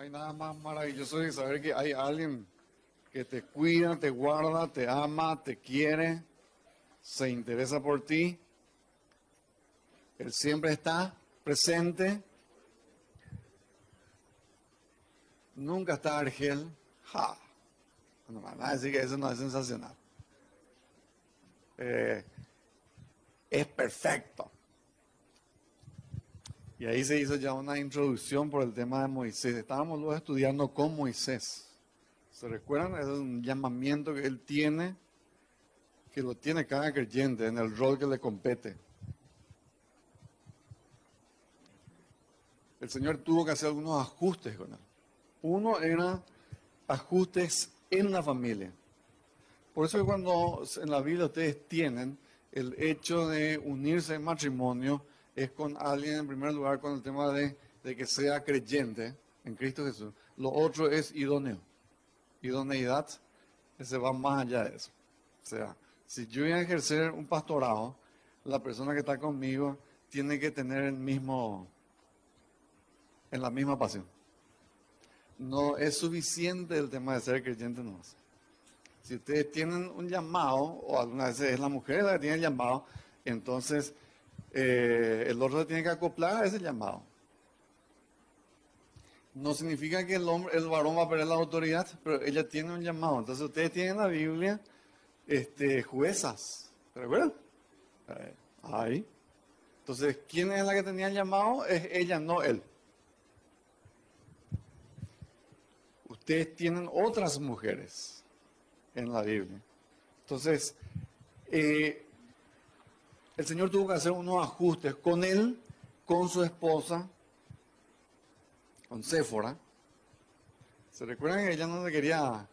hay nada más maravilloso que saber que hay alguien que te cuida, te guarda, te ama, te quiere, se interesa por ti. Él siempre está presente. Nunca está Argel. Ja. No van a decir que eso no es sensacional. Eh, es perfecto. Y ahí se hizo ya una introducción por el tema de Moisés. Estábamos luego estudiando con Moisés. ¿Se recuerdan? Es un llamamiento que él tiene, que lo tiene cada creyente en el rol que le compete. El Señor tuvo que hacer algunos ajustes con él. Uno era ajustes en la familia. Por eso que cuando en la Biblia ustedes tienen el hecho de unirse en matrimonio, es con alguien en primer lugar con el tema de, que sea creyente en Cristo Jesús. Lo otro es idóneo. Idoneidad, ese va más allá de eso. O sea, si yo voy a ejercer un pastorado, la persona que está conmigo tiene que tener el mismo, en la misma pasión. No es suficiente el tema de ser creyente no. Si ustedes tienen un llamado, o alguna vez es la mujer la que tiene el llamado, entonces eh, el otro tiene que acoplar a ese llamado. No significa que el, hombre, el varón va a perder la autoridad, pero ella tiene un llamado. Entonces ustedes tienen en la Biblia este, juezas. ¿Se recuerdan? Eh, ahí. Entonces, ¿quién es la que tenía el llamado? Es ella, no él. Ustedes tienen otras mujeres en la Biblia. Entonces, eh, el Señor tuvo que hacer unos ajustes con él, con su esposa, con Séfora. ¿Se recuerdan que ella no le quería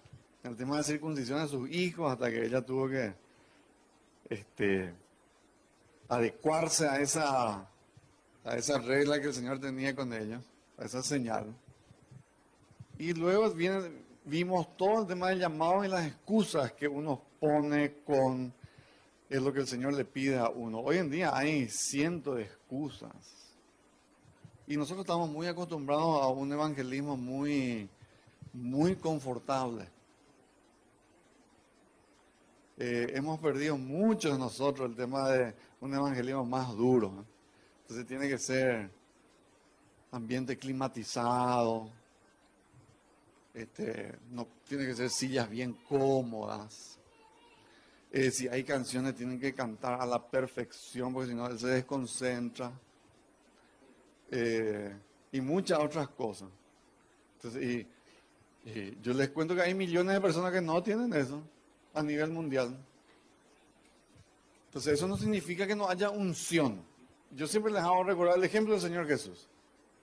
el tema de circuncisión a sus hijos hasta que ella tuvo que este, adecuarse a esa, a esa regla que el Señor tenía con ellos, a esa señal? Y luego vimos todo el tema del llamado y las excusas que uno pone con es lo que el Señor le pide a uno. Hoy en día hay cientos de excusas. Y nosotros estamos muy acostumbrados a un evangelismo muy, muy confortable. Eh, hemos perdido mucho de nosotros el tema de un evangelismo más duro. Entonces tiene que ser ambiente climatizado, este, no, tiene que ser sillas bien cómodas. Eh, si hay canciones, tienen que cantar a la perfección, porque si no, él se desconcentra. Eh, y muchas otras cosas. Entonces, y, yo les cuento que hay millones de personas que no tienen eso a nivel mundial. Entonces, eso no significa que no haya unción. Yo siempre les hago recordar el ejemplo del Señor Jesús.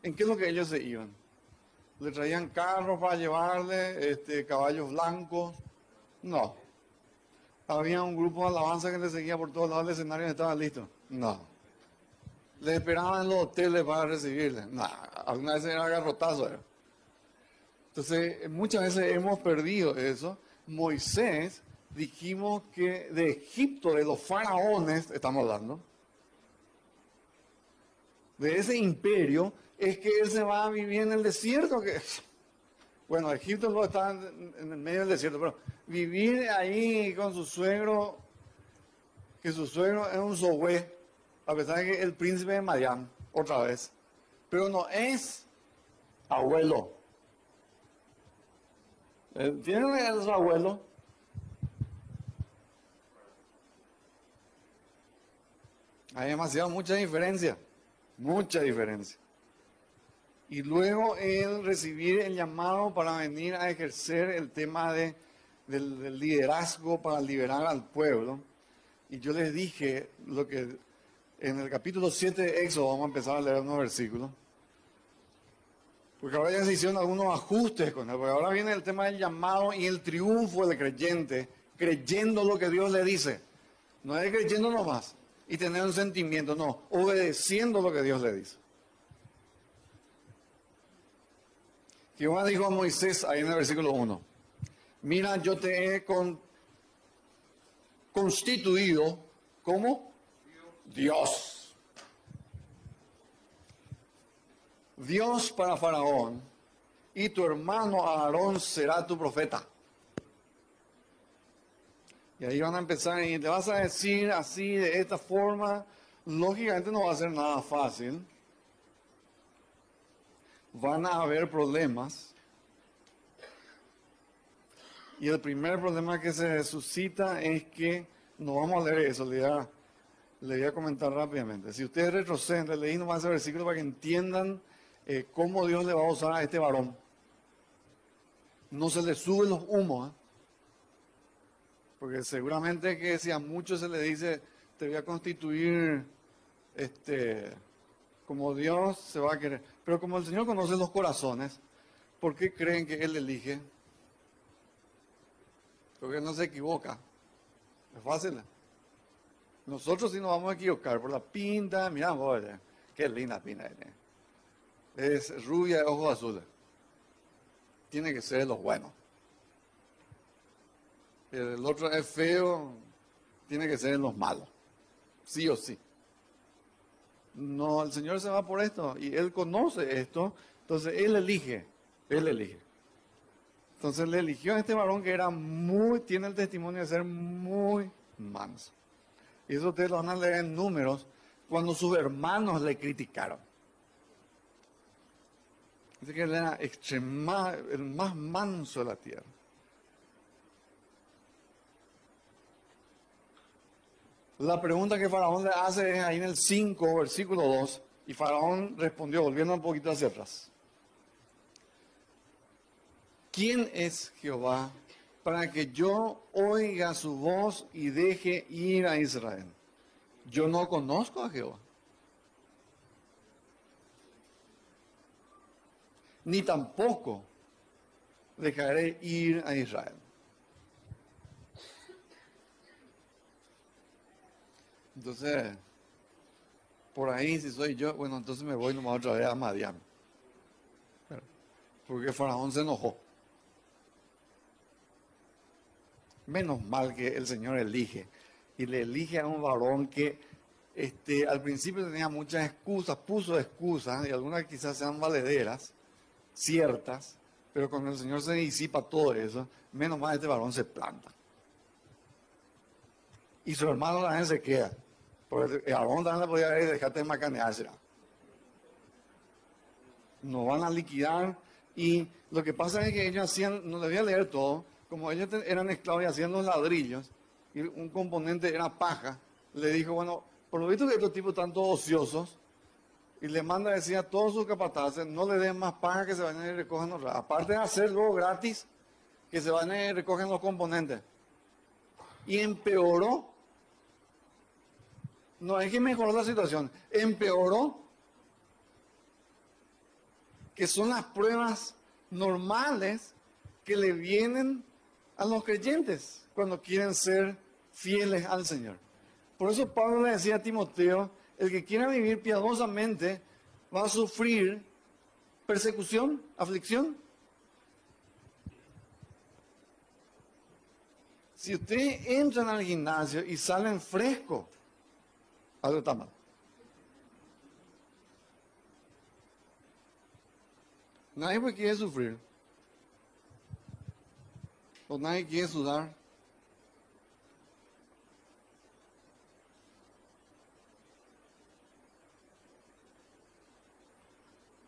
¿En qué es lo que ellos se iban? Le traían carros para llevarle, este, caballos blancos. No. Había un grupo de alabanza que le seguía por todos lados del escenario y estaba listo. No. Le esperaban en los hoteles para recibirle. No. Alguna vez era garrotazo. Entonces, muchas veces hemos perdido eso. Moisés, dijimos que de Egipto, de los faraones, estamos hablando, de ese imperio, es que él se va a vivir en el desierto. Que, bueno, Egipto no está en, el medio del desierto, pero vivir ahí con su suegro, que su suegro es un sohue, a pesar de que el príncipe de Madian, otra vez, pero no es abuelo. Eh, ¿Tiene su abuelo? Hay demasiado, mucha diferencia, mucha diferencia y luego él recibir el llamado para venir a ejercer el tema de, del, liderazgo para liberar al pueblo. Y yo les dije lo que en el capítulo 7 de Éxodo, vamos a empezar a leer unos versículos, porque ahora ya se hicieron algunos ajustes con él, porque ahora viene el tema del llamado y el triunfo del creyente, creyendo lo que Dios le dice. No es creyendo nomás y tener un sentimiento, no, obedeciendo lo que Dios le dice. Jehová dijo a Moisés ahí en el versículo 1, mira, yo te he constituido como Dios. Dios para Faraón y tu hermano Aarón será tu profeta. Y ahí van a empezar y te vas a decir así, de esta forma, lógicamente no va a ser nada fácil. Van a haber problemas. Y el primer problema que se suscita es que, no vamos a leer eso, le voy a, comentar rápidamente. Si ustedes retroceden, leí nomás ese versículo para que entiendan eh, cómo Dios le va a usar a este varón. No se le suben los humos. ¿eh? Porque seguramente que si a muchos se le dice, te voy a constituir este, como Dios se va a querer. Pero como el Señor conoce los corazones, ¿por qué creen que Él elige? Porque no se equivoca. Es fácil. Nosotros sí nos vamos a equivocar por la pinta. Mira, qué linda pinta. Es rubia de ojos azules. Tiene que ser los buenos el otro es feo, tiene que ser en los malos, sí o sí. No, el Señor se va por esto y Él conoce esto, entonces Él elige, Él elige. Entonces le eligió a este varón que era muy, tiene el testimonio de ser muy manso. Y eso ustedes lo van a leer en números cuando sus hermanos le criticaron. Dice que él era el más manso de la tierra. La pregunta que Faraón le hace es ahí en el 5, versículo 2, y Faraón respondió, volviendo un poquito hacia atrás. ¿Quién es Jehová para que yo oiga su voz y deje ir a Israel? Yo no conozco a Jehová. Ni tampoco dejaré ir a Israel. Entonces, por ahí, si soy yo, bueno, entonces me voy nomás otra vez a Madian. Porque Faraón se enojó. Menos mal que el Señor elige. Y le elige a un varón que este, al principio tenía muchas excusas, puso excusas, y algunas quizás sean valederas, ciertas, pero cuando el Señor se disipa todo eso, menos mal este varón se planta. Y su hermano también se queda. Porque Aarón también le podía haber dejado de. Nos van a liquidar. Y lo que pasa es que ellos hacían, no les voy a leer todo, como ellos eran esclavos y hacían los ladrillos, y un componente era paja, le dijo, bueno, por lo visto que estos tipos están todos ociosos, y le manda a decir a todos sus capataces, no le den más paja que se vayan y recojan los Aparte de hacerlo gratis, que se vayan y recogen los componentes. Y empeoró no es que mejoró la situación, empeoró. Que son las pruebas normales que le vienen a los creyentes cuando quieren ser fieles al Señor. Por eso Pablo le decía a Timoteo, el que quiera vivir piadosamente va a sufrir persecución, aflicción. Si usted entra al gimnasio y salen fresco, algo está mal. Nadie pues quiere sufrir. O nadie quiere sudar.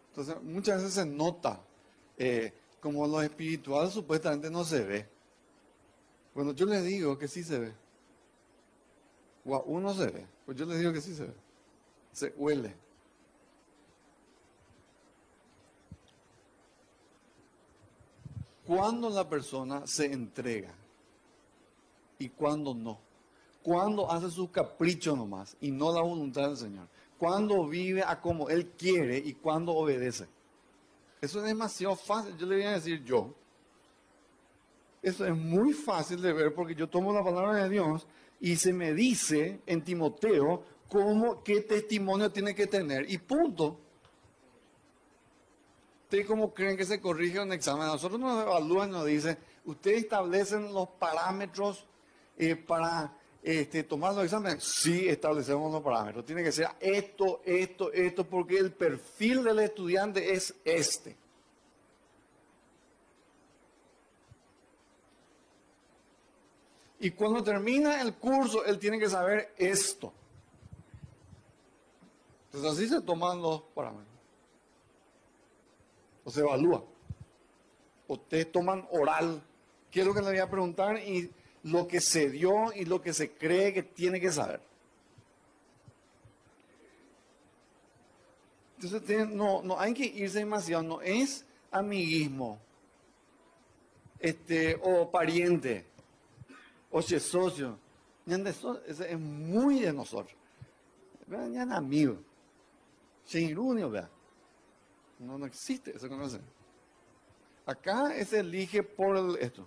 Entonces, muchas veces se nota eh, como lo espiritual supuestamente no se ve. Bueno, yo les digo que sí se ve. O uno se ve. Pues yo les digo que sí se ve. Se huele. Cuando la persona se entrega y cuando no. Cuando hace su capricho nomás y no la voluntad del Señor. Cuando vive a como Él quiere y cuando obedece. Eso es demasiado fácil. Yo le voy a decir yo. Eso es muy fácil de ver porque yo tomo la palabra de Dios y se me dice en Timoteo cómo, qué testimonio tiene que tener y punto. ¿Ustedes cómo creen que se corrige un examen? Nosotros nos evalúan, nos dicen, ustedes establecen los parámetros eh, para este, tomar los exámenes. Sí, establecemos los parámetros. Tiene que ser esto, esto, esto, porque el perfil del estudiante es este. Y cuando termina el curso, él tiene que saber esto. Entonces así se toman los parámetros. O se evalúa. Ustedes toman oral. ¿Qué es lo que le voy a preguntar? Y lo que se dio y lo que se cree que tiene que saber. Entonces no, no hay que irse demasiado, no es amiguismo, este, o pariente, o es socio. Es muy de nosotros. Ya es amigo. vea. No, no existe eso conoce. Acá se elige por esto.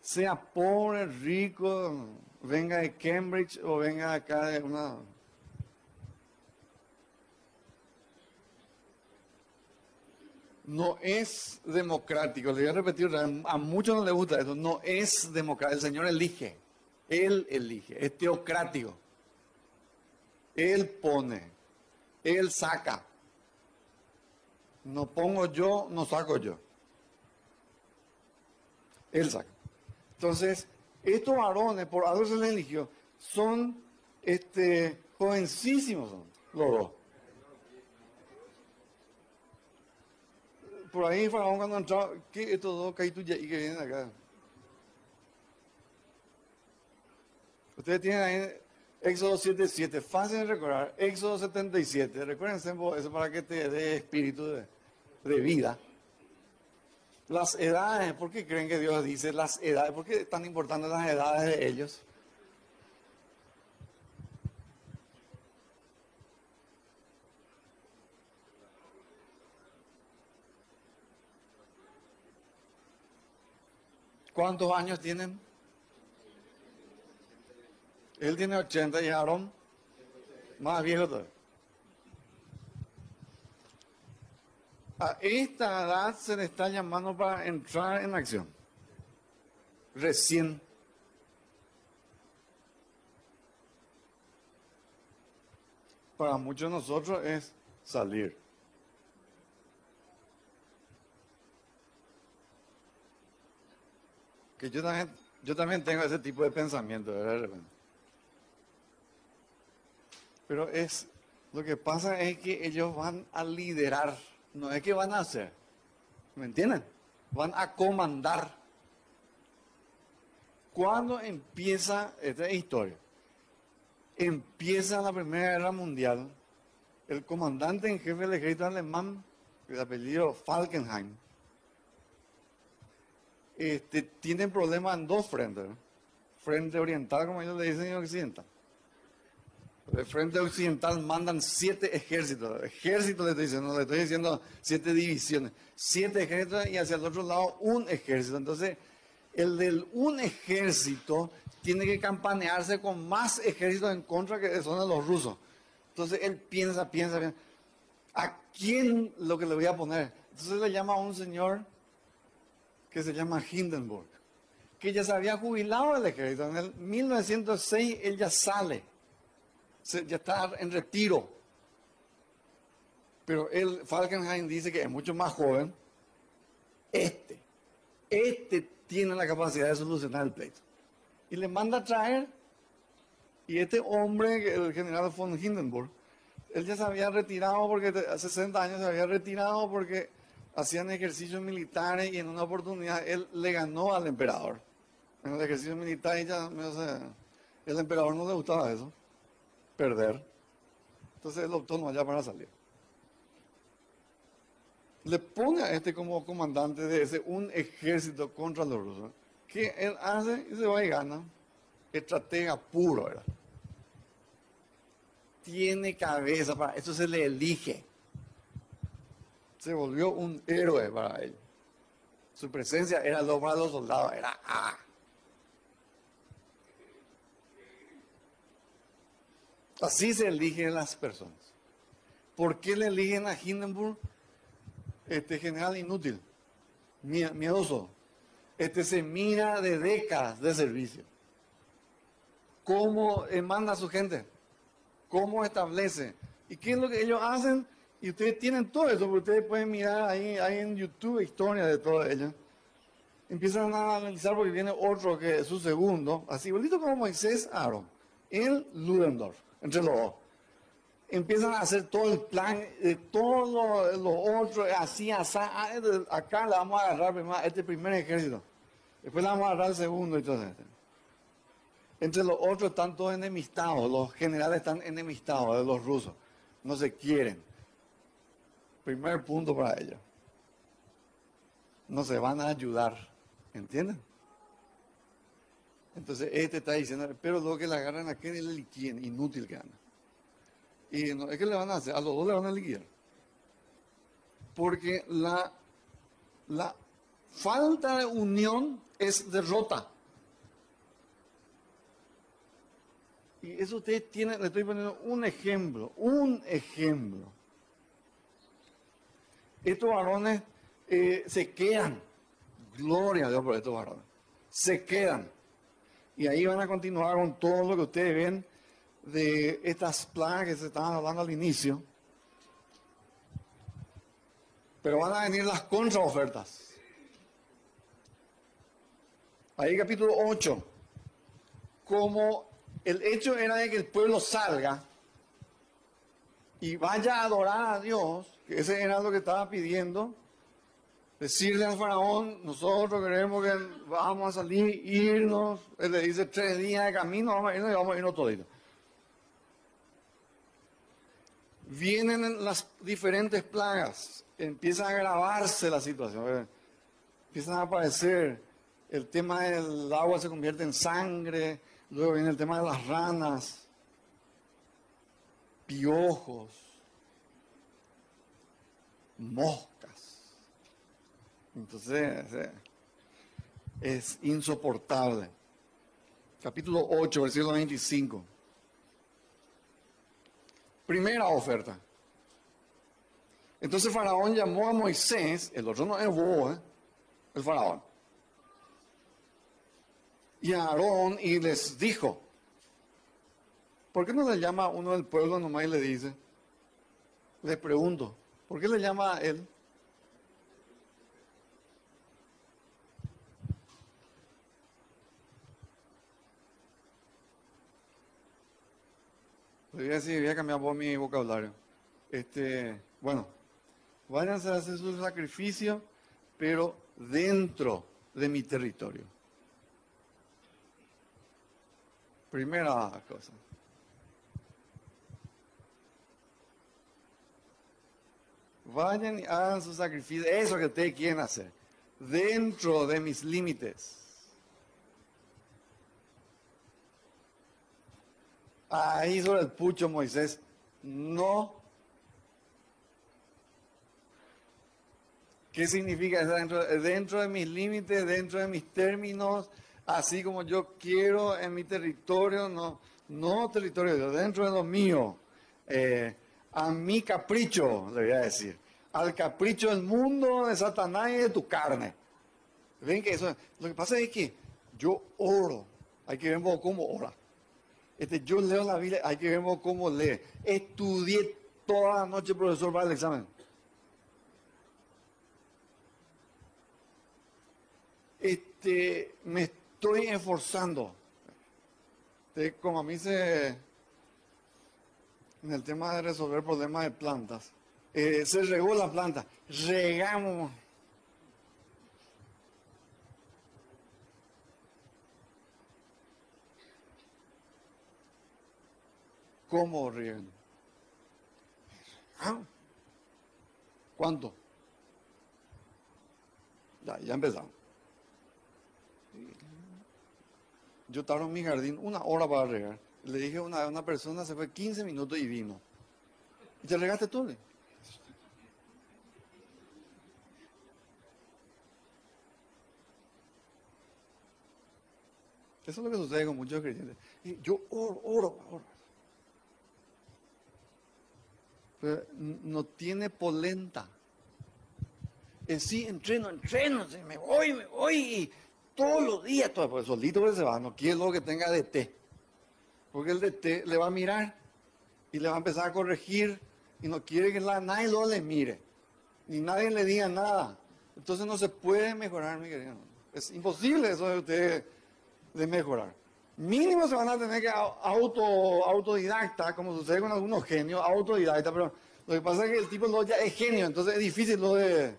Sea pobre, rico, venga de Cambridge o venga acá de una no es democrático. Le voy a repetir, a muchos no les gusta eso. No es democrático. El Señor elige. Él elige. Es teocrático. Él pone. Él saca. No pongo yo, no saco yo. Él saca. Entonces, estos varones, por algo se les eligió, son este, jovencísimos, los dos. Por ahí Faraón cuando entraba, ¿qué estos dos caídos y que vienen acá? Ustedes tienen ahí Éxodo 7.7, fácil de recordar, Éxodo 77, recuérdense eso para que te dé espíritu de, de vida. Las edades, ¿por qué creen que Dios dice las edades? ¿Por qué es tan importante las edades de ellos? ¿Cuántos años tienen? Él tiene 80 y Aarón más viejo todavía. A esta edad se le está llamando para entrar en acción. Recién. Para muchos de nosotros es salir. Yo también, yo también tengo ese tipo de pensamiento, ¿verdad? Pero es, lo que pasa es que ellos van a liderar, no es que van a hacer, ¿me entienden? Van a comandar. ¿Cuándo empieza esta historia? Empieza la Primera Guerra Mundial, el comandante en jefe del ejército alemán, el apellido Falkenhayn, este, tienen problemas en dos frentes. Frente oriental, como ellos le dicen, y occidental. El frente occidental mandan siete ejércitos. Ejércitos le estoy diciendo, le estoy diciendo siete divisiones. Siete ejércitos y hacia el otro lado un ejército. Entonces, el del un ejército tiene que campanearse con más ejércitos en contra que son los rusos. Entonces él piensa, piensa, piensa. ¿A quién lo que le voy a poner? Entonces le llama a un señor que se llama Hindenburg, que ya se había jubilado del ejército. En el 1906 él ya sale, ya está en retiro. Pero él, Falkenhayn dice que es mucho más joven. Este, este tiene la capacidad de solucionar el pleito. Y le manda a traer, y este hombre, el general von Hindenburg, él ya se había retirado porque hace 60 años se había retirado porque hacían ejercicios militares y en una oportunidad él le ganó al emperador. En el ejercicio militar ella, el emperador no le gustaba eso, perder. Entonces él optó no allá para salir. Le pone a este como comandante de ese un ejército contra los rusos. Que él hace y se va y gana. Estratega puro, ¿verdad? Tiene cabeza para eso se le elige se volvió un héroe para él. Su presencia era lo para los soldados, era. Así se eligen las personas. ¿Por qué le eligen a Hindenburg? Este general inútil, miedoso. Este se mira de décadas de servicio. ¿Cómo manda a su gente? ¿Cómo establece? ¿Y qué es lo que ellos hacen? Y ustedes tienen todo eso, porque ustedes pueden mirar ahí, en YouTube historias de todo ello. empiezan a analizar porque viene otro que es su segundo, así igualito como Moisés, Aaron, el Ludendorff, entre los dos. Empiezan a hacer todo el plan, de todo lo otro, así, así, ah, acá le vamos a agarrar primero, este primer ejército, después le vamos a agarrar el segundo y todo eso. Entre los otros están todos enemistados, los generales están enemistados de los rusos, no se quieren. Primer punto para ellos. No se van a ayudar. ¿Entienden? Entonces, este está diciendo, pero luego que la agarran a aquel le liquiden, inútil que anda. Y no, es que le van a hacer, a los dos le van a liquidar. Porque la, la falta de unión es derrota. Y eso ustedes tienen, le estoy poniendo un ejemplo, un ejemplo. Estos varones eh, se quedan Gloria a Dios por estos varones. Se quedan. Y ahí van a continuar con todo lo que ustedes ven de estas plagas que se estaban hablando al inicio. Pero van a venir las contraofertas. Ahí capítulo 8. Como el hecho era de que el pueblo salga y vaya a adorar a Dios, ese era lo que estaba pidiendo, decirle al faraón, nosotros queremos que vamos a salir, irnos, él le dice tres días de camino, vamos a irnos y vamos a irnos toditos. Vienen las diferentes plagas, empieza a agravarse la situación, empiezan a aparecer, el tema del agua se convierte en sangre, luego viene el tema de las ranas, piojos, moscas entonces, eh, es insoportable. Capítulo 8, versículo 25. Primera oferta. Entonces Faraón llamó a Moisés, el otro no es el Faraón, y a Aarón y les dijo, ¿por qué no le llama a uno del pueblo nomás y le dice? Le pregunto, ¿por qué le llama a él? voy a decir, voy a cambiar por mi vocabulario. Este, bueno, váyanse a hacer su sacrificio, pero dentro de mi territorio. Primera cosa. Vayan y hagan su sacrificio, eso que ustedes quieren hacer, dentro de mis límites. Ahí sobre el pucho Moisés, no. ¿Qué significa dentro, dentro de mis límites, dentro de mis términos, así como yo quiero en mi territorio? No, no territorio, dentro de lo mío. Eh, a mi capricho, le voy a decir. Al capricho del mundo, de Satanás y de tu carne. Ven que eso, lo que pasa es que yo oro. Hay que ver cómo ora. Este, yo leo la Biblia, hay que ver cómo lee. Estudié toda la noche, profesor, para el examen. Este, me estoy esforzando. Este, como a mí se, en el tema de resolver problemas de plantas, eh, se regó la planta, regamos ¿Cómo ríen? ¿Ah? ¿Cuánto? Ya, ya empezamos. Yo estaba en mi jardín una hora para regar. Le dije a una, una persona, se fue 15 minutos y vino. ¿Y te regaste tú? Eso es lo que sucede con muchos creyentes. Yo oro, oro, oro no tiene polenta. En sí, entreno, entreno, me voy, me voy, y todos los días, todo, pues solito pues se va, no quiere lo que tenga de té. Porque el de té le va a mirar y le va a empezar a corregir y no quiere que nadie lo le mire, ni nadie le diga nada. Entonces no se puede mejorar, mi querido. Es imposible eso de ustedes de mejorar. Mínimo se van a tener que auto, autodidacta, como sucede con algunos genios, autodidacta, pero lo que pasa es que el tipo es genio, entonces es difícil lo de,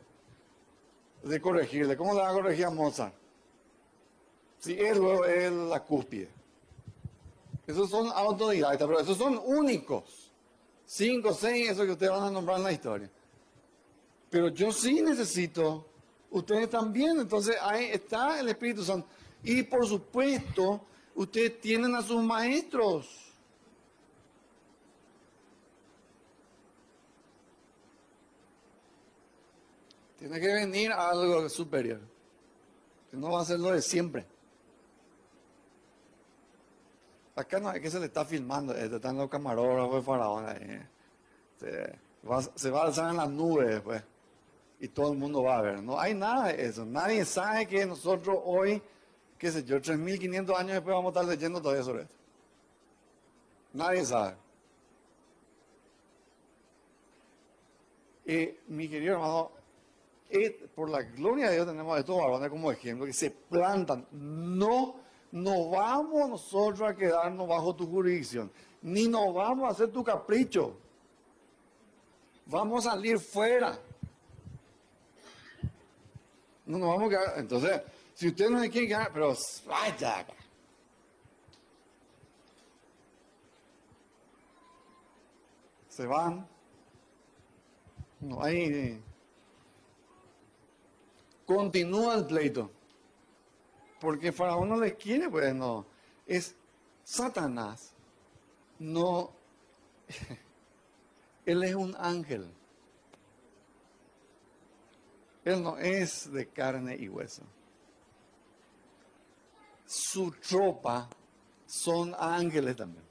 de corregirle. ¿Cómo le va a corregir a Mozart? Si él es la cúspide. Esos son autodidactas, pero esos son únicos. Cinco, seis, eso que ustedes van a nombrar en la historia. Pero yo sí necesito, ustedes también, entonces ahí está el Espíritu Santo. Y por supuesto, ustedes tienen a sus maestros. Tiene que venir algo superior. Que no va a ser lo de siempre. Acá no es que se le está filmando, este, están los camarógrafos de Faraón. Se va, a alzar en las nubes después. Y todo el mundo va a ver. No hay nada de eso. Nadie sabe que nosotros hoy, qué sé yo, 3.500 años después vamos a estar leyendo todavía sobre esto. Nadie sabe. Y mi querido hermano, por la gloria de Dios tenemos a estos varones como ejemplo que se plantan. No no vamos nosotros a quedarnos bajo tu jurisdicción, ni nos vamos a hacer tu capricho. Vamos a salir fuera. No nos vamos a quedar. Entonces, si usted no se quiere quedar, pero vaya. Se van. No hay. Continúa el pleito porque Faraón no les quiere, pues no. Es Satanás. No. Él es un ángel. Él no es de carne y hueso. Su tropa son ángeles también.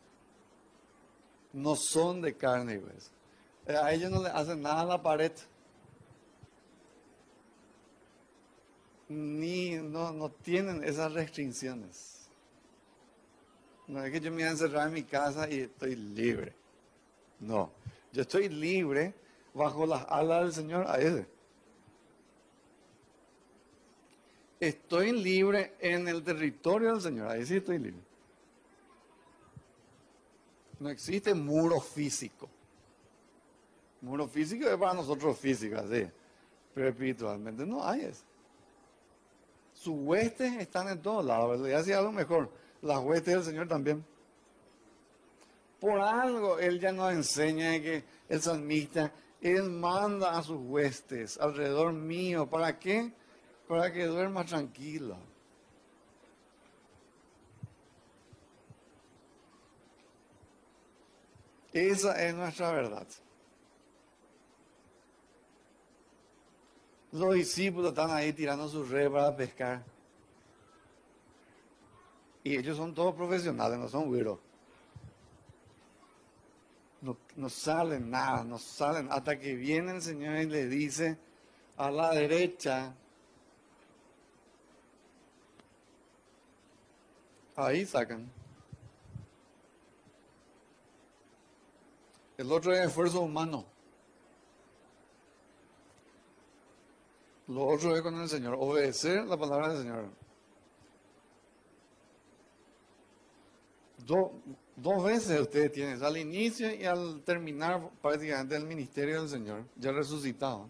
No son de carne y hueso. A ellos no le hacen nada a la pared. Ni no, no tienen esas restricciones. No es que yo me voy a encerrar en mi casa y estoy libre. No, yo estoy libre bajo las alas del Señor a ese. Estoy libre en el territorio del Señor, ahí sí estoy libre. No existe muro físico. Muro físico es para nosotros físico, así. Pero espiritualmente no hay eso sus huestes están en todos lados, y hace algo mejor, las huestes del Señor también. Por algo Él ya nos enseña que el salmista, Él manda a sus huestes alrededor mío. ¿Para qué? Para que duerma tranquilo. Esa es nuestra verdad. Los discípulos están ahí tirando sus redes para pescar. Y ellos son todos profesionales, no son güeros. No, no, salen nada, no salen hasta que viene el Señor y le dice a la derecha. Ahí sacan. El otro es esfuerzo humano. Lo otro es con el Señor, obedecer la palabra del Señor. dos veces ustedes tienen, al inicio y al terminar prácticamente el ministerio del Señor, ya resucitado.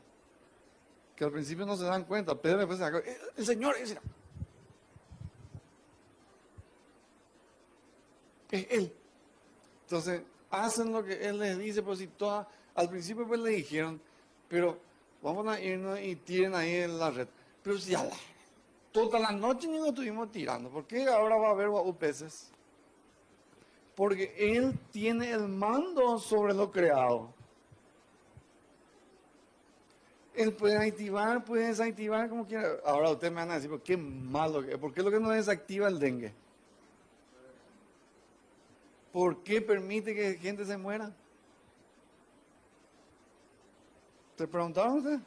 Que al principio no se dan cuenta, Pedro después se da eh, el Señor es Él. Entonces, hacen lo que Él les dice, pues si toda, al principio pues le dijeron, pero vamos a irnos y tiren ahí en la red. Pero si a la, toda la noche ni nos estuvimos tirando, ¿por qué ahora va a haber peces? Porque Él tiene el mando sobre lo creado. Él puede activar, puede desactivar como quiera. Ahora usted me van a decir, qué malo, ¿por qué lo que no desactiva el dengue? ¿Por qué permite que gente se muera? ¿Te preguntaron usted?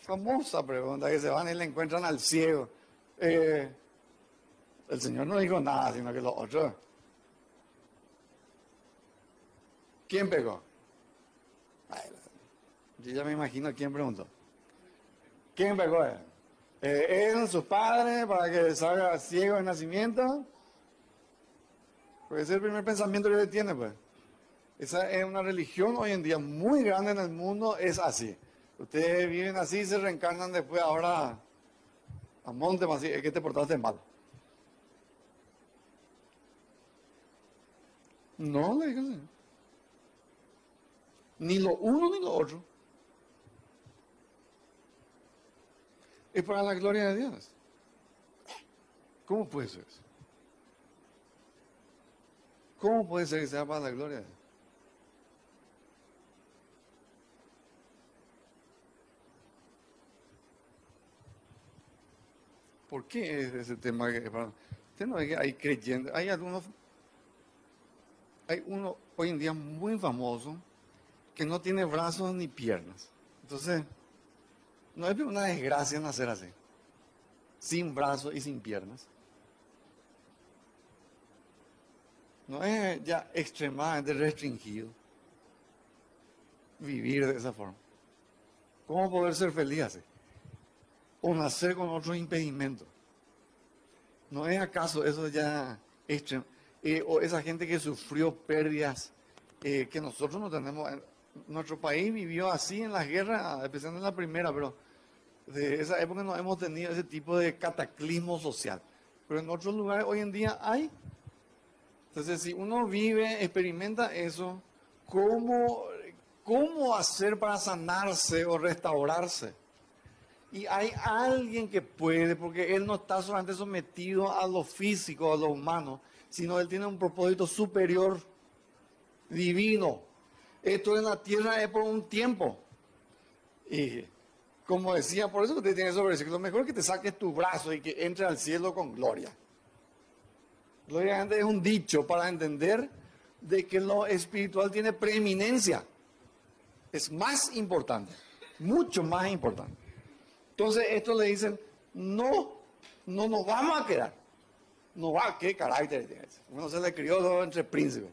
Famosa pregunta que se van y le encuentran al ciego. Eh, el Señor no dijo nada, sino que los otros. ¿Quién pegó? yo ya me imagino quién preguntó. ¿Quién pecó? Eh, ¿Él, su padre, para que salga ciego de nacimiento? Pues ese es el primer pensamiento que él tiene, pues. Esa es una religión hoy en día muy grande en el mundo, es así. Ustedes viven así y se reencarnan después ahora a monte, así, es que te portaste mal. No, le dije Ni lo uno ni lo otro. Es para la gloria de Dios. ¿Cómo puede ser eso? ¿Cómo puede ser que sea para la gloria de Dios? ¿Por qué es ese tema? Que, usted no que hay creyentes, hay algunos, hay uno hoy en día muy famoso que no tiene brazos ni piernas. Entonces, no es una desgracia nacer así, sin brazos y sin piernas. No es ya extremadamente restringido vivir de esa forma. ¿Cómo poder ser feliz así? O nacer con otro impedimento. ¿No es acaso eso ya extremo? Eh, o esa gente que sufrió pérdidas eh, que nosotros no tenemos. Nuestro país vivió así en la guerra, especialmente en la primera, pero de esa época no hemos tenido ese tipo de cataclismo social. Pero en otros lugares hoy en día hay. Entonces, si uno vive, experimenta eso, ¿cómo, cómo hacer para sanarse o restaurarse? Y hay alguien que puede, porque Él no está solamente sometido a lo físico, a lo humano, sino Él tiene un propósito superior, divino. Esto en la tierra es por un tiempo. Y como decía, por eso usted tiene sobre eso, lo mejor que te saques tu brazo y que entre al cielo con gloria. Gloria es un dicho para entender de que lo espiritual tiene preeminencia. Es más importante, mucho más importante. Entonces, esto le dicen, no, no nos vamos a quedar. No va, ¿qué carácter tiene? Uno se le crió entre príncipes.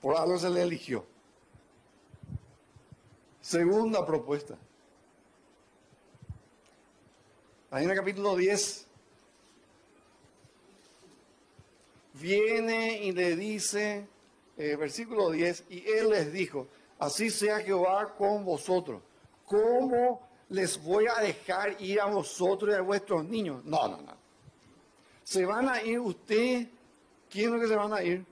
Por algo se le eligió. Segunda propuesta. Ahí en el capítulo 10, viene y le dice, eh, versículo 10, y él les dijo, así sea Jehová con vosotros ¿cómo les voy a dejar ir a vosotros y a vuestros niños? No, no, no. Se van a ir usted, ¿quién es lo que se van a ir?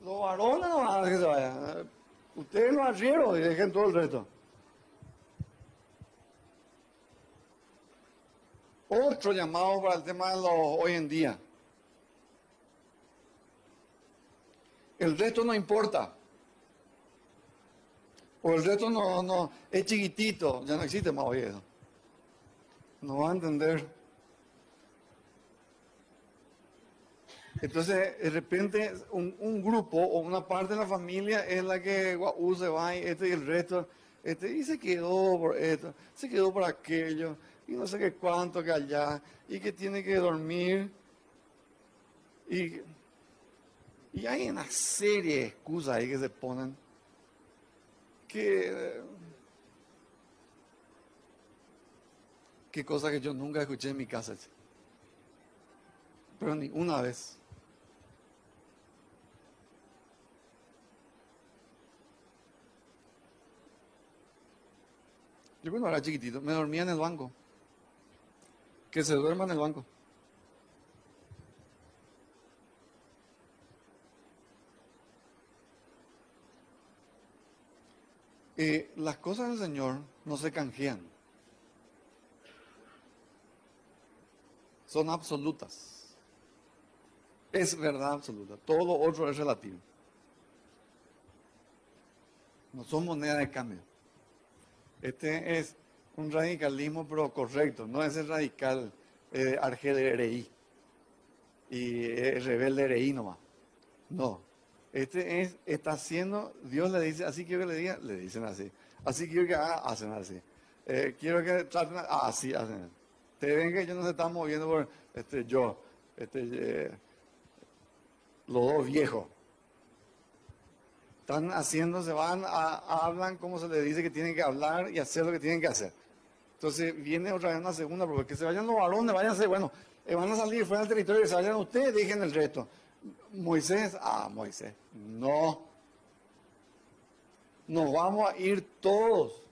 Los varones no van a que se vayan. Ustedes lo arrieron y dejen todo el resto. Otro llamado para el tema de los hoy en día. El resto no importa. O el resto no, no, es chiquitito, ya no existe más hoy No va a entender. Entonces, de repente, un, grupo o una parte de la familia es la que usa, va y este y el resto, este, y se quedó por esto, se quedó por aquello, y no sé qué cuánto que allá, y que tiene que dormir. Y, y hay una serie de excusas ahí que se ponen que... Qué cosa que yo nunca escuché en mi casa. Pero ni una vez. Yo cuando era chiquitito me dormía en el banco. Que se duerma en el banco. Eh, las cosas del Señor no se canjean. Son absolutas. Es verdad absoluta. Todo lo otro es relativo. No son moneda de cambio. Este es un radicalismo pero correcto. No es el radical eh, y el rebelde Ereí nomás. No. Este es, está haciendo, Dios le dice, así quiero que le diga, le dicen así. Así quiero que haga, hacen así. Eh, quiero que traten, así hacen. Te ven que ellos no se están moviendo por este, yo, este, eh, los dos viejos. Están haciendo, se van, a, hablan como se les dice que tienen que hablar y hacer lo que tienen que hacer. Entonces viene otra vez una segunda, porque que se vayan los varones, váyanse, bueno, eh, van a salir fuera del territorio, que se vayan ustedes, dejen el resto. Moisés, ah, Moisés, no. Nos vamos a ir todos.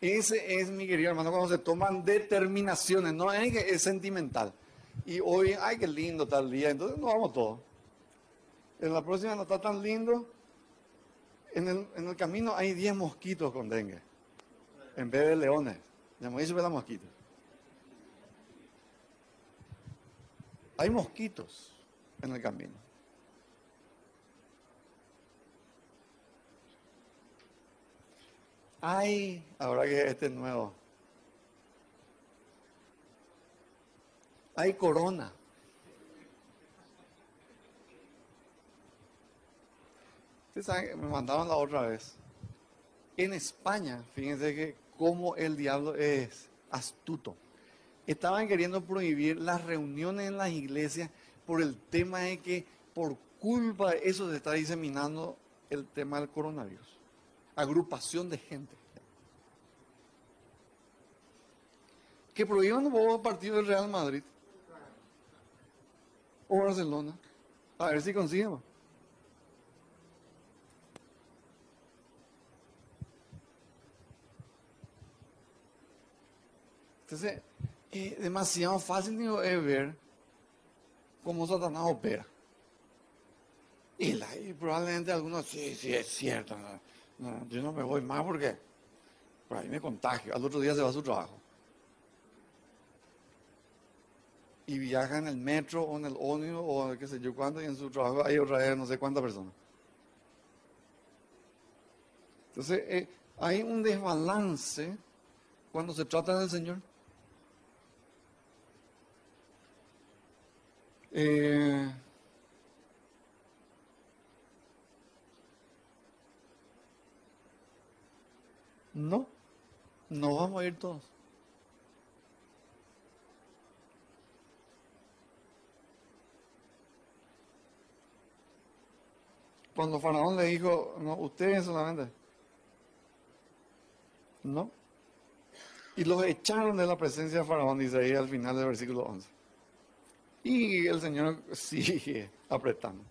Ese es, mi querido hermano, cuando se toman determinaciones, no es que es sentimental. Y hoy, ay, qué lindo tal día, entonces nos vamos todos. En la próxima no está tan lindo. En el, en el camino hay 10 mosquitos con dengue, en vez de leones. Dicho mosquitos. Hay mosquitos en el camino. Hay, ahora que este es nuevo, hay corona. Ustedes saben, me mandaron la otra vez. En España, fíjense que como el diablo es astuto. Estaban queriendo prohibir las reuniones en las iglesias por el tema de que por culpa de eso se está diseminando el tema del coronavirus agrupación de gente. Que prohíban los partido del Real Madrid o Barcelona. A ver si consiguen. Entonces, demasiado fácil de ver cómo Satanás opera. Y, probablemente algunos, sí, sí, es cierto. Yo no me voy más porque por ahí me contagio. Al otro día se va a su trabajo. Y viaja en el metro o en el ónibus o qué sé yo cuándo y en su trabajo hay otra vez no sé cuántas personas. Entonces, eh, hay un desbalance cuando se trata del Señor. Eh, No, no vamos a ir todos. Cuando Faraón le dijo, no, ustedes solamente. No. Y los echaron de la presencia de Faraón, dice ahí al final del versículo 11. Y el Señor sigue apretando.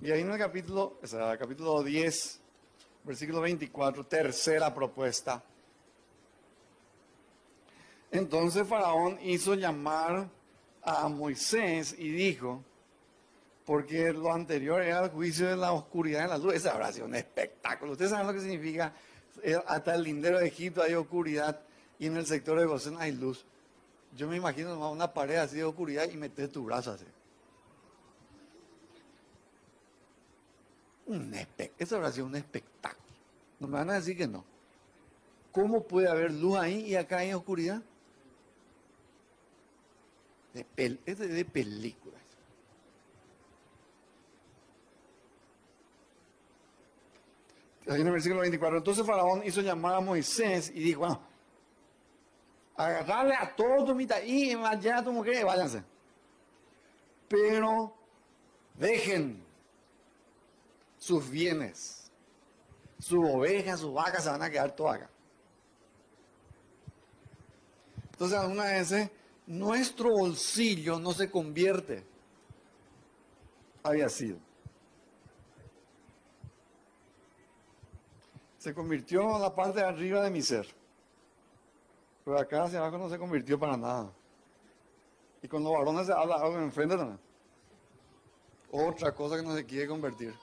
Y ahí en el capítulo, o sea, capítulo 10, versículo 24, tercera propuesta. Entonces Faraón hizo llamar a Moisés y dijo, porque lo anterior era el juicio de la oscuridad en la luz, esa habrá sido un espectáculo. Ustedes saben lo que significa, eh, hasta el lindero de Egipto hay oscuridad y en el sector de Gosén hay luz. Yo me imagino una pared así de oscuridad y meter tu brazo así. Un eso habrá sido un espectáculo. No me van a decir que no. ¿Cómo puede haber luz ahí y acá hay oscuridad? De es de, películas. Ahí en el versículo 24. Entonces Faraón hizo llamar a Moisés y dijo, bueno, agarrarle a todos tu mitad y allá a tu mujer váyanse. Pero dejen sus bienes, su oveja, su vaca se van a quedar todas acá. Entonces, alguna vez nuestro bolsillo no se convierte. Había sido. Se convirtió en la parte de arriba de mi ser. Pero acá hacia abajo no se convirtió para nada. Y con los varones se habla algo enfrente también. Otra cosa que no se quiere convertir.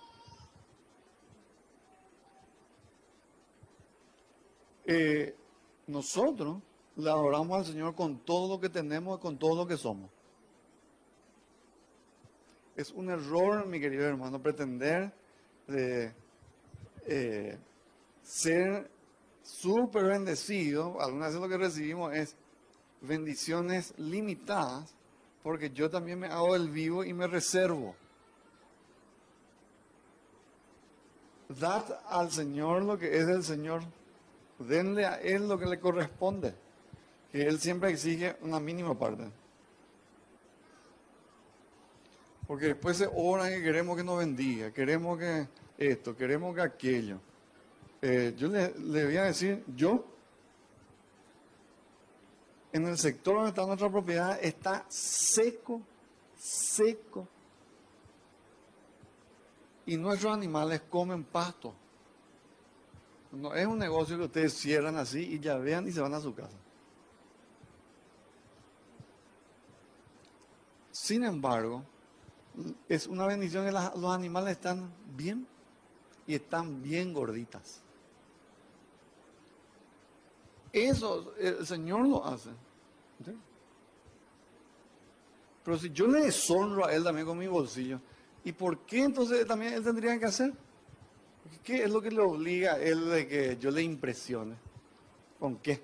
Eh, nosotros le adoramos al Señor con todo lo que tenemos y con todo lo que somos. Es un error, mi querido hermano, pretender de, eh, ser súper bendecido. Algunas veces lo que recibimos es bendiciones limitadas, porque yo también me hago el vivo y me reservo. Dad al Señor lo que es del Señor denle a él lo que le corresponde, que él siempre exige una mínima parte. Porque después se oran que queremos que nos bendiga, queremos que esto, queremos que aquello. Eh, yo le, le voy a decir, yo, en el sector donde está nuestra propiedad, está seco, seco. Y nuestros animales comen pasto. No es un negocio que ustedes cierran así y ya vean y se van a su casa. Sin embargo, es una bendición que los animales están bien y están bien gorditas. Eso el Señor lo hace. Pero si yo le deshonro a Él también con mi bolsillo, ¿y por qué entonces también Él tendría que hacer? ¿Qué es lo que le obliga a Él de que yo le impresione? ¿Con qué?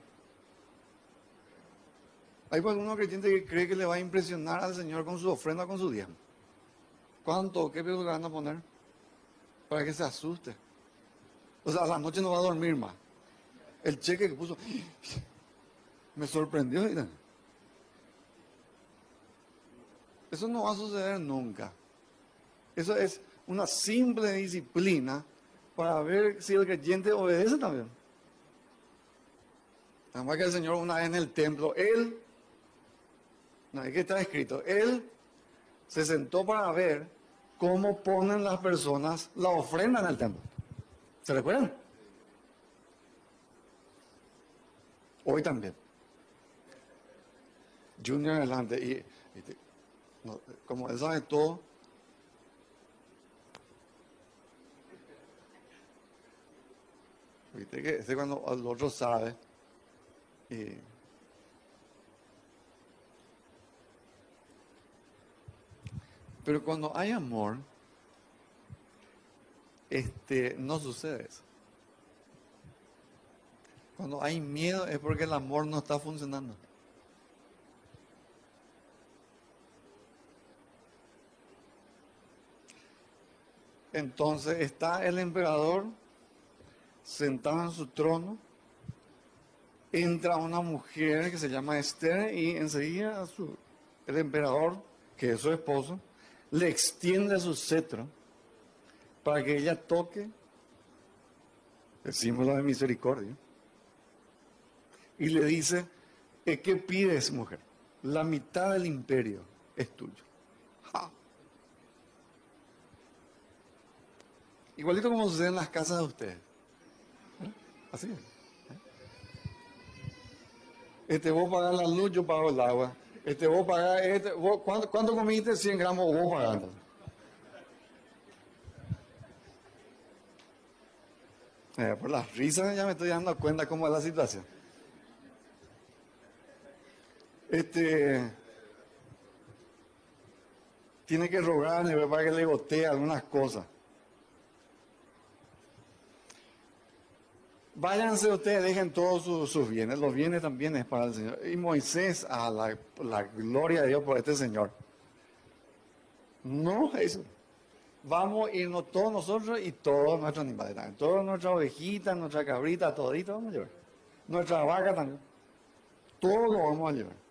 Hay algunos creyentes que cree que le va a impresionar al Señor con su ofrenda, con su diezmo. ¿Cuánto? ¿Qué peso le van a poner? Para que se asuste. O sea, a la noche no va a dormir más. El cheque que puso me sorprendió. Eso no va a suceder nunca. Eso es una simple disciplina para ver si el creyente obedece también. Además que el Señor una vez en el templo, Él, no, es que está escrito, Él se sentó para ver cómo ponen las personas la ofrenda en el templo. ¿Se recuerdan? Hoy también. Junior adelante. Y, como él sabe todo, viste que ese cuando el otro sabe. Pero cuando hay amor, este, no sucede eso. Cuando hay miedo es porque el amor no está funcionando. Entonces está el emperador sentado en su trono, entra una mujer que se llama Esther y enseguida el emperador, que es su esposo, le extiende su cetro para que ella toque el símbolo de misericordia. Y le dice, ¿qué pides, mujer? La mitad del imperio es tuyo. Igualito como sucede en las casas de ustedes. ¿Eh? Así es. ¿Eh? Este, vos pagar la luz, yo pago el agua. Este, vos pagás, este, vos, ¿cuánto, ¿cuánto, comiste? 100 gramos, vos pagando. Eh, por las risas ya me estoy dando cuenta cómo es la situación. Este tiene que rogarle para que le gotee algunas cosas. Váyanse ustedes, dejen todos sus, bienes. Los bienes también es para el Señor. Y Moisés, a la, gloria de Dios por este Señor. No eso. Vamos a irnos todos nosotros y todos nuestros animales también. Todas nuestras ovejitas, nuestra cabrita, todito vamos a llevar. Nuestra vaca también. Todo vamos a llevar.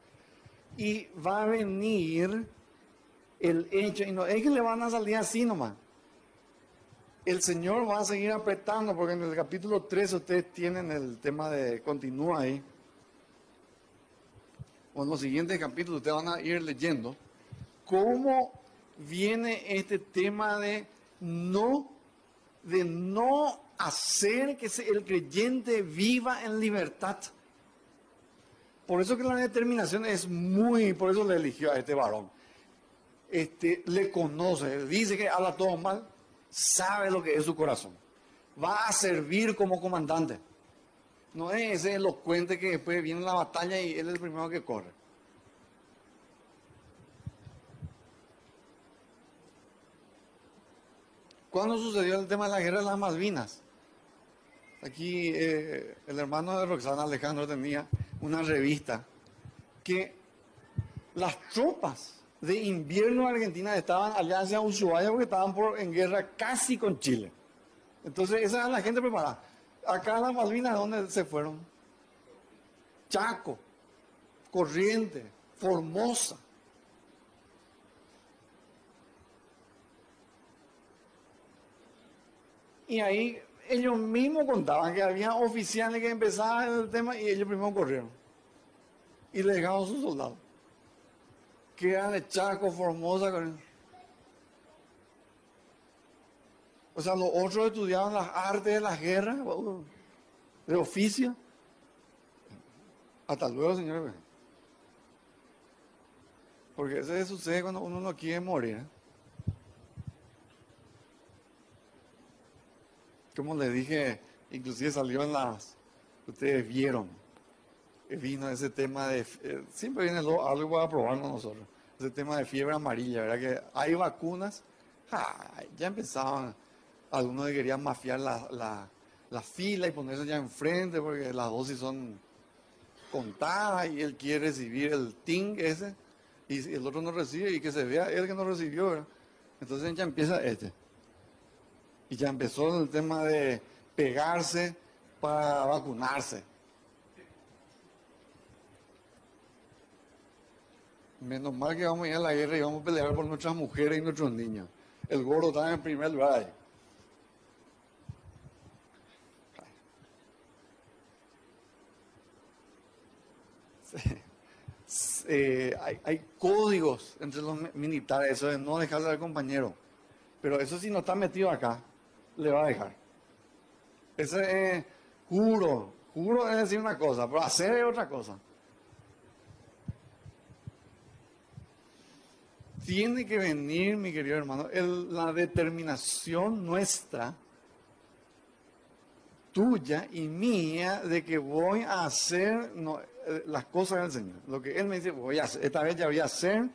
Y va a venir el hecho, y no es que le van a salir así nomás el Señor va a seguir apretando, porque en el capítulo 3 ustedes tienen el tema de, continúa ahí. O en los siguientes capítulos ustedes van a ir leyendo cómo viene este tema de no, de no hacer que el creyente viva en libertad. Por eso que la determinación es muy, por eso le eligió a este varón. Este, le conoce, dice que habla todo mal, sabe lo que es su corazón. Va a servir como comandante. No es ese elocuente que después viene la batalla y él es el primero que corre. ¿Cuándo sucedió el tema de la guerra de las Malvinas? Aquí eh, el hermano de Roxana Alejandro tenía una revista que las tropas de invierno de Argentina estaban allá hacia Ushuaia porque estaban en guerra casi con Chile. Entonces, esa era la gente preparada. Acá las Malvinas, ¿dónde se fueron? Chaco, Corriente, Formosa. Y ahí ellos mismos contaban que había oficiales que empezaban el tema y ellos primero corrieron. Y le dejaron a sus soldados. Que eran de Chaco, Formosa. O sea, los otros estudiaban las artes de la guerra, de oficio. Hasta luego, señores. Porque eso sucede cuando uno no quiere morir. Como le dije, inclusive salió en las, ustedes vieron, vino ese tema de, eh, siempre viene algo a probarnos nosotros, ese tema de fiebre amarilla, ¿verdad? Que hay vacunas, ya empezaban, algunos que querían mafiar la, la fila y ponerse ya enfrente porque las dosis son contadas y él quiere recibir el ting ese y el otro no recibe y que se vea él que no recibió, ¿verdad? Entonces ya empieza este. Y ya empezó el tema de pegarse para vacunarse. Menos mal que vamos a ir a la guerra y vamos a pelear por nuestras mujeres y nuestros niños. El gordo está en primer lugar. Eh, hay, códigos entre los militares, eso de no dejarle al compañero. Pero eso si no está metido acá, le va a dejar. Ese es juro, juro es decir una cosa, pero hacer es otra cosa. Tiene que venir, mi querido hermano, la determinación nuestra, tuya y mía, de que voy a hacer eh, las cosas del Señor. Lo que Él me dice, voy a hacer, esta vez ya voy a hacer,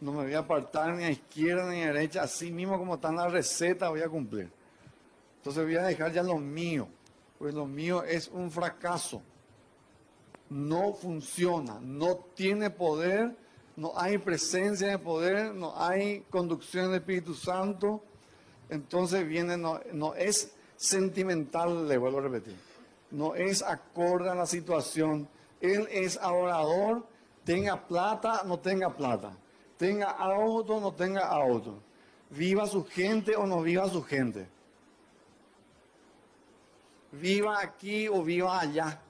no me voy a apartar ni a izquierda ni a derecha, así mismo como está en la receta voy a cumplir. Entonces voy a dejar ya lo mío, pues lo mío es un fracaso. No funciona, no tiene poder, no hay presencia de poder, no hay conducción del Espíritu Santo. Entonces viene, no, es sentimental, le vuelvo a repetir, no es acorde a la situación. Él es adorador, tenga plata, no tenga plata, tenga auto, no tenga auto, viva su gente o no viva su gente viva aquí o viva allá.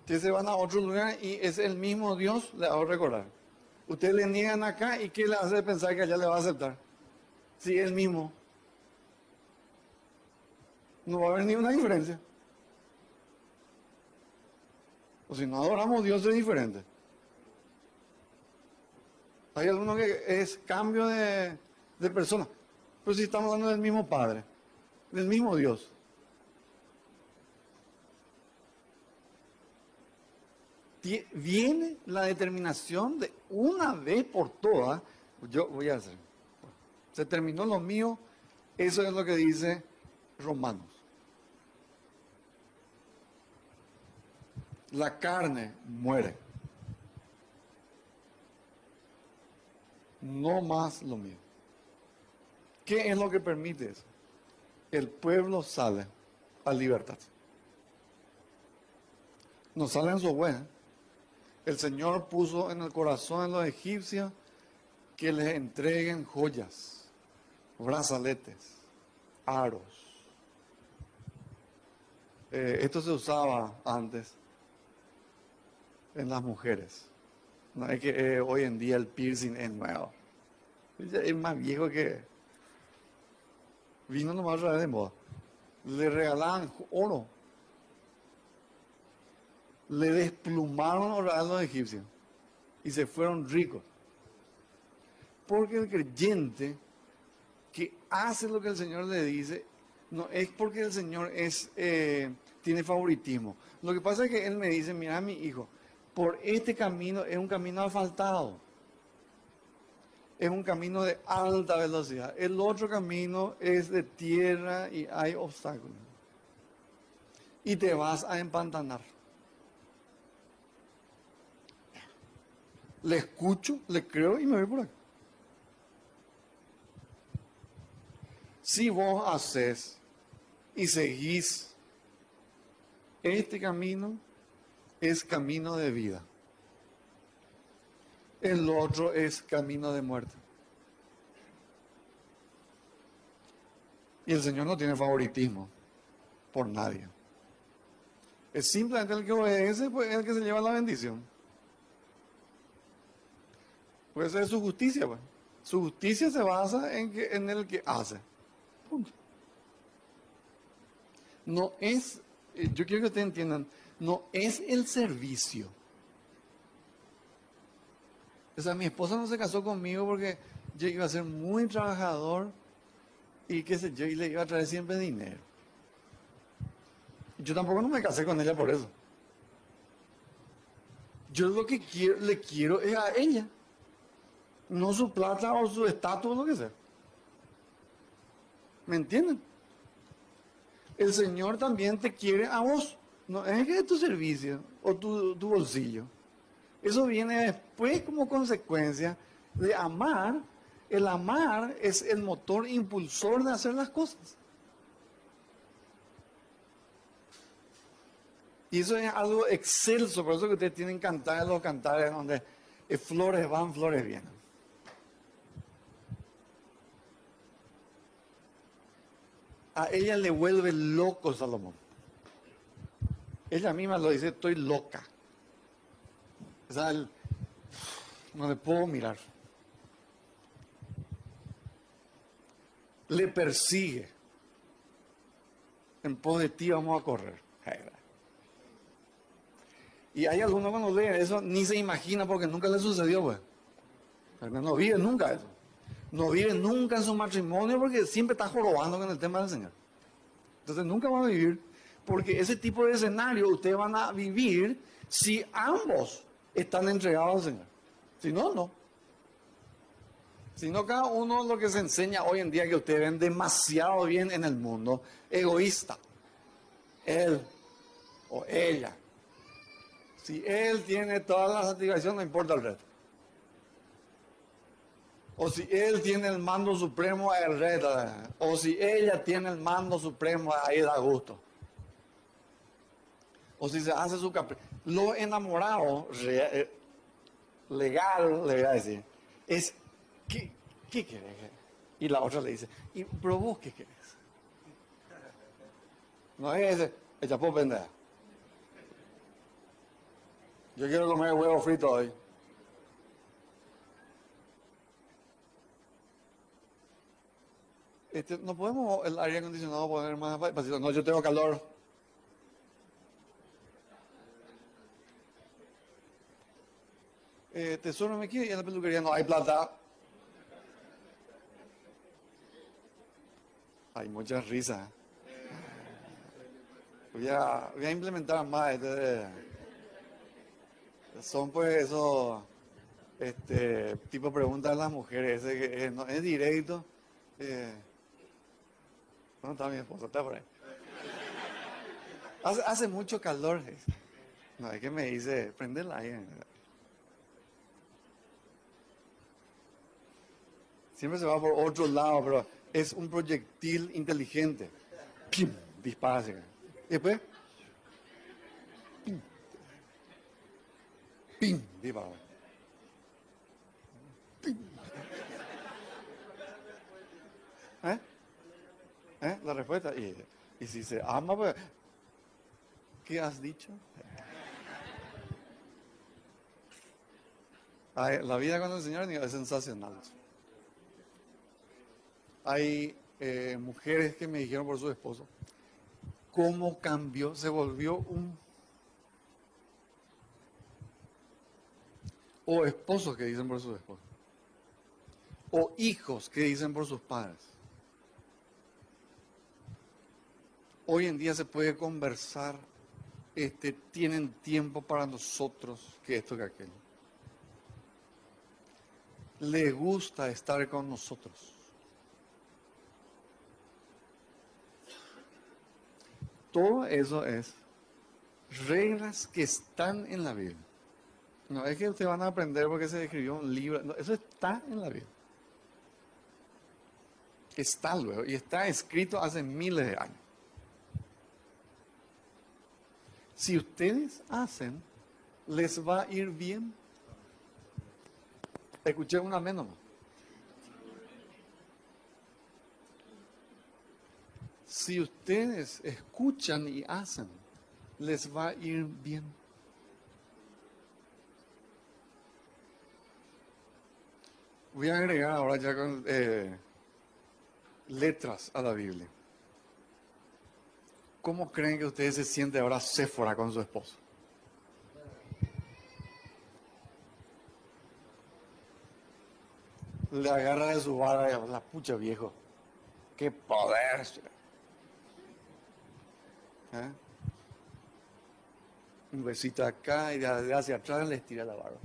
Ustedes se van a otro lugar y es el mismo Dios, le hago recordar. Ustedes le niegan acá y ¿qué le hace pensar que allá le va a aceptar? Si sí, es el mismo. No va a haber ni una diferencia. O si no adoramos Dios es diferente. Hay algunos que es cambio de, de persona. Pero si estamos hablando del mismo Padre, del mismo Dios. Viene la determinación de una vez por todas, yo voy a hacer. Se terminó lo mío, eso es lo que dice Romanos. La carne muere. No más lo mío. ¿Qué es lo que permite eso? El pueblo sale a libertad. No sale en su buena el Señor puso en el corazón de los egipcios que les entreguen joyas, brazaletes, aros. Eh, esto se usaba antes en las mujeres. No es que eh, hoy en día el piercing es nuevo. Es más viejo que vino nomás de moda. Le regalaban oro le desplumaron a los egipcios y se fueron ricos. Porque el creyente que hace lo que el Señor le dice, no es porque el Señor es, eh, tiene favoritismo. Lo que pasa es que Él me dice, mira mi hijo, por este camino es un camino asfaltado. Es un camino de alta velocidad. El otro camino es de tierra y hay obstáculos. Y te vas a empantanar. Le escucho, le creo y me voy por acá. Si vos haces y seguís este camino, es camino de vida. El otro es camino de muerte. Y el Señor no tiene favoritismo por nadie. Es simplemente el que obedece, pues el que se lleva la bendición. Pues esa es su justicia, pues. Su justicia se basa en, que, en el que hace. Punto. No es, eh, yo quiero que ustedes entiendan, no es el servicio. O sea, mi esposa no se casó conmigo porque yo iba a ser muy trabajador y qué sé yo, y le iba a traer siempre dinero. Yo tampoco no me casé con ella por eso. Yo lo que quiero, le quiero es a ella. No su plata o su estatus o lo que sea. ¿Me entienden? El Señor también te quiere a vos. No es que es tu servicio o tu, bolsillo. Eso viene después como consecuencia de amar. El amar es el motor impulsor de hacer las cosas. Y eso es algo excelso, por eso que ustedes tienen cantar los cantares donde eh, flores van, flores vienen. A ella le vuelve loco Salomón. Ella misma lo dice, estoy loca. O sea, no le puedo mirar. Le persigue. En pos de ti vamos a correr. Y hay algunos cuando leen eso ni se imagina porque nunca le sucedió, pues. No vive nunca eso. No vive nunca en su matrimonio porque siempre está jorobando con el tema del Señor. Entonces nunca van a vivir porque ese tipo de escenario ustedes van a vivir si ambos están entregados al Señor. Si no, no. Si no, cada uno lo que se enseña hoy en día que ustedes ven demasiado bien en el mundo, egoísta. Él o ella si él tiene todas las satisfacción, no importa el resto. O si él tiene el mando supremo, el resto. O si ella tiene el mando supremo, ahí da gusto. O si se hace su capricho. Lo enamorado, eh, legal, le voy a decir, es, ¿qué, qué querés? Y la otra le dice, ¿y pero vos qué querés? No es ese, echa por pendeja. Yo quiero comer huevo frito hoy. Este, no podemos el aire acondicionado poner más. No, yo tengo calor. Eh, tesoro, me quiere ir a la peluquería. No hay plata. Hay muchas risas. Voy a, voy a implementar más este son pues esos este, tipo de preguntas de las mujeres, ese es, no, es directo. Eh, ¿Dónde está mi esposa? Está por ahí. Hace, mucho calor. No, es que me dice, prendela ahí. Siempre se va por otro lado, pero es un proyectil inteligente. ¡Pim! Dispara. Y después ¡Pim! ¡Pim! ¿Eh? ¿Eh? La respuesta. Y, si se ama, pues, ¿qué has dicho? la vida con el Señor es sensacional. Hay eh, mujeres que me dijeron por su esposo cómo cambió, se volvió un o esposos que dicen por sus esposos, o hijos que dicen por sus padres. Hoy en día se puede conversar, este, tienen tiempo para nosotros que esto que aquello. Le gusta estar con nosotros. Todo eso es reglas que están en la Biblia. No es que ustedes van a aprender porque se escribió un libro. eso está en la Biblia. Está luego y está escrito hace miles de años. Si ustedes hacen, les va a ir bien. Escuché una menos. si ustedes escuchan y hacen, les va a ir bien. Voy a agregar ahora ya con eh, letras a la Biblia. ¿Cómo creen que ustedes se sienten ahora Séfora con su esposo? Le agarra de su vara y la pucha viejo. ¡Qué poder! ¿Eh? Un besito acá y de hacia atrás le estira la barba.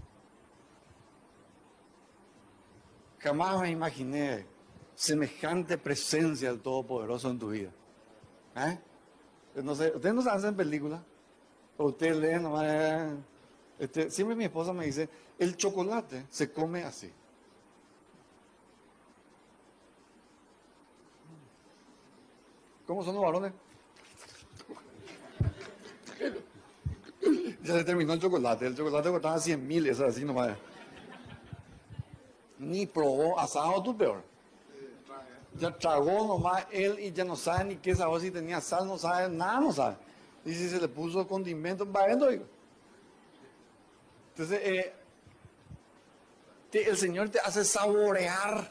Jamás me imaginé semejante presencia del Todopoderoso en tu vida. ¿Eh? No sé, ¿Ustedes no hacen películas? ¿O ustedes leen nomás? Este, siempre mi esposa me dice, el chocolate se come así. ¿Cómo son los varones? Ya se terminó el chocolate. El chocolate costaba 100 mil, eso así nomás. Ni probó asado, tú peor. Ya tragó nomás él y ya no sabe ni qué sabor, si tenía sal, no sabe nada, no sabe. Y si se le puso condimento, va digo. Entonces, eh, el Señor te hace saborear.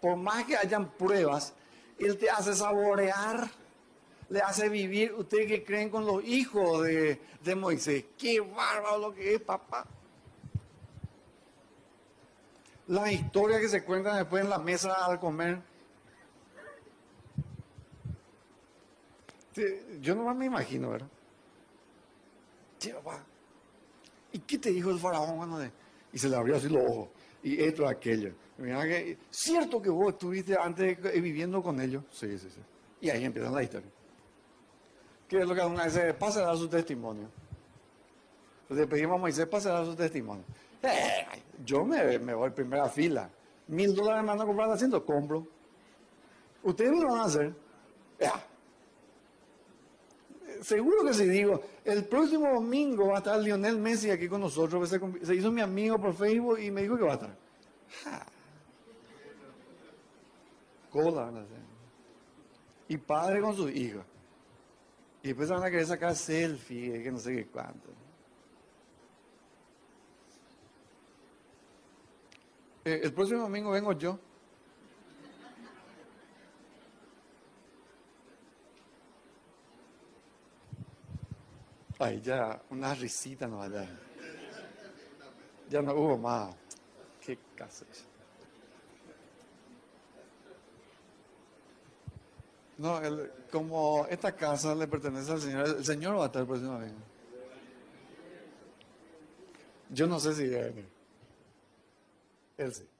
Por más que hayan pruebas, Él te hace saborear le hace vivir, ustedes que creen con los hijos de, de Moisés. Qué bárbaro lo que es, papá. La historia que se cuentan después en la mesa al comer. Yo no me imagino, ¿verdad? Sí, papá. ¿Y qué te dijo el faraón cuando Y se le abrió así los ojos. Y esto, aquello. Cierto que vos estuviste antes viviendo con ellos. Sí, sí, sí. Y ahí empieza la historia. ¿Qué es lo que una dice? Pase a dar su testimonio. Le pedimos a Moisés, pase a dar su testimonio. Yo me, me, voy primera fila. Mil dólares me van a comprar haciendo, compro. Ustedes me lo van a hacer. Seguro que sí, digo, el próximo domingo va a estar Lionel Messi aquí con nosotros. Se, hizo mi amigo por Facebook y me dijo que va a estar. Cola van. Y padre con sus hijos. Y después van a querer sacar selfie, que no sé qué cuánto. Eh, el próximo domingo vengo yo. Ay, ya, una risita no va. Ya no hubo más. Qué casa. No, como esta casa le pertenece al Señor, el Señor va a estar el próximo vez. Yo no sé si. Él sí.